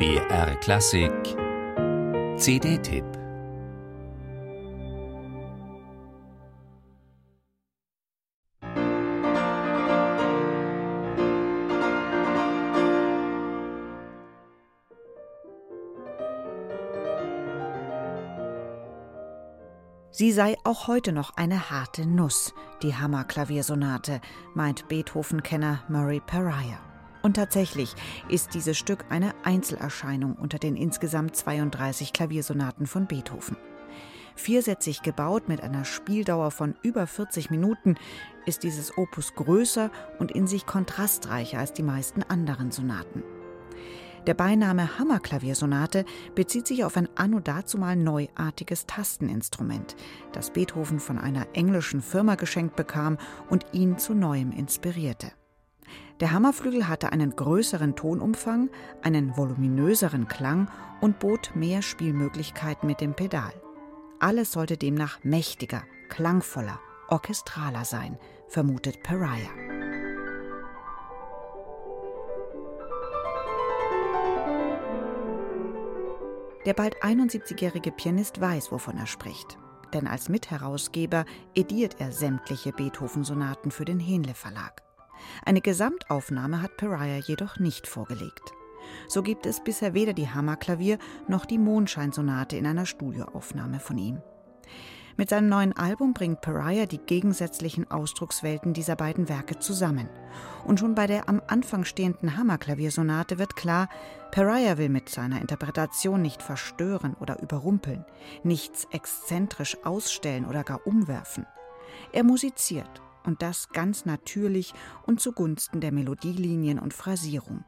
BR Klassik CD-Tipp Sie sei auch heute noch eine harte Nuss, die Hammerklaviersonate, meint Beethoven-Kenner Murray Pariah. Und tatsächlich ist dieses Stück eine Einzelerscheinung unter den insgesamt 32 Klaviersonaten von Beethoven. Viersätzig gebaut mit einer Spieldauer von über 40 Minuten ist dieses Opus größer und in sich kontrastreicher als die meisten anderen Sonaten. Der Beiname Hammerklaviersonate bezieht sich auf ein anno dazumal neuartiges Tasteninstrument, das Beethoven von einer englischen Firma geschenkt bekam und ihn zu neuem inspirierte. Der Hammerflügel hatte einen größeren Tonumfang, einen voluminöseren Klang und bot mehr Spielmöglichkeiten mit dem Pedal. Alles sollte demnach mächtiger, klangvoller, orchestraler sein, vermutet Pariah. Der bald 71-jährige Pianist weiß, wovon er spricht. Denn als Mitherausgeber ediert er sämtliche Beethoven-Sonaten für den Henle Verlag. Eine Gesamtaufnahme hat Pariah jedoch nicht vorgelegt. So gibt es bisher weder die Hammerklavier noch die Mondscheinsonate in einer Studioaufnahme von ihm. Mit seinem neuen Album bringt Pariah die gegensätzlichen Ausdruckswelten dieser beiden Werke zusammen. Und schon bei der am Anfang stehenden Hammerklaviersonate wird klar, Pariah will mit seiner Interpretation nicht verstören oder überrumpeln, nichts exzentrisch ausstellen oder gar umwerfen. Er musiziert und das ganz natürlich und zugunsten der Melodielinien und Phrasierung.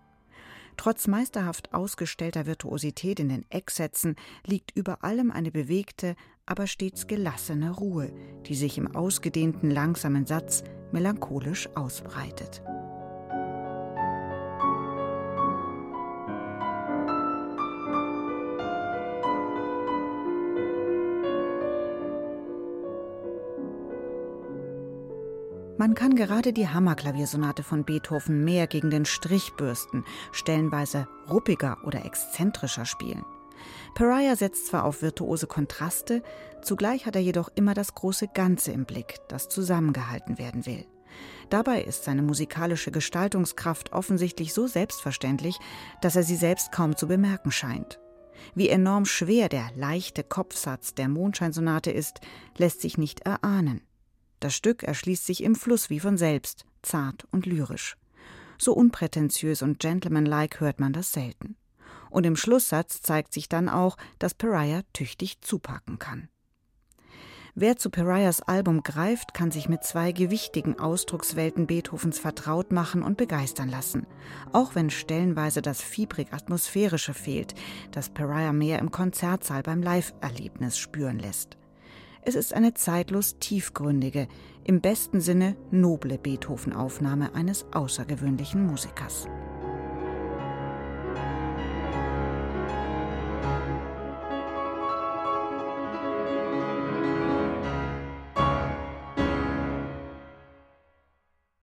Trotz meisterhaft ausgestellter Virtuosität in den Ecksätzen liegt über allem eine bewegte, aber stets gelassene Ruhe, die sich im ausgedehnten langsamen Satz melancholisch ausbreitet. Man kann gerade die Hammerklaviersonate von Beethoven mehr gegen den Strich bürsten, stellenweise ruppiger oder exzentrischer spielen. Pariah setzt zwar auf virtuose Kontraste, zugleich hat er jedoch immer das große Ganze im Blick, das zusammengehalten werden will. Dabei ist seine musikalische Gestaltungskraft offensichtlich so selbstverständlich, dass er sie selbst kaum zu bemerken scheint. Wie enorm schwer der leichte Kopfsatz der Mondscheinsonate ist, lässt sich nicht erahnen. Das Stück erschließt sich im Fluss wie von selbst, zart und lyrisch. So unprätentiös und gentlemanlike hört man das selten. Und im Schlusssatz zeigt sich dann auch, dass Pariah tüchtig zupacken kann. Wer zu Pariahs Album greift, kann sich mit zwei gewichtigen Ausdruckswelten Beethovens vertraut machen und begeistern lassen, auch wenn stellenweise das fiebrig-atmosphärische fehlt, das Pariah mehr im Konzertsaal beim Live-Erlebnis spüren lässt. Es ist eine zeitlos tiefgründige, im besten Sinne noble Beethoven-Aufnahme eines außergewöhnlichen Musikers.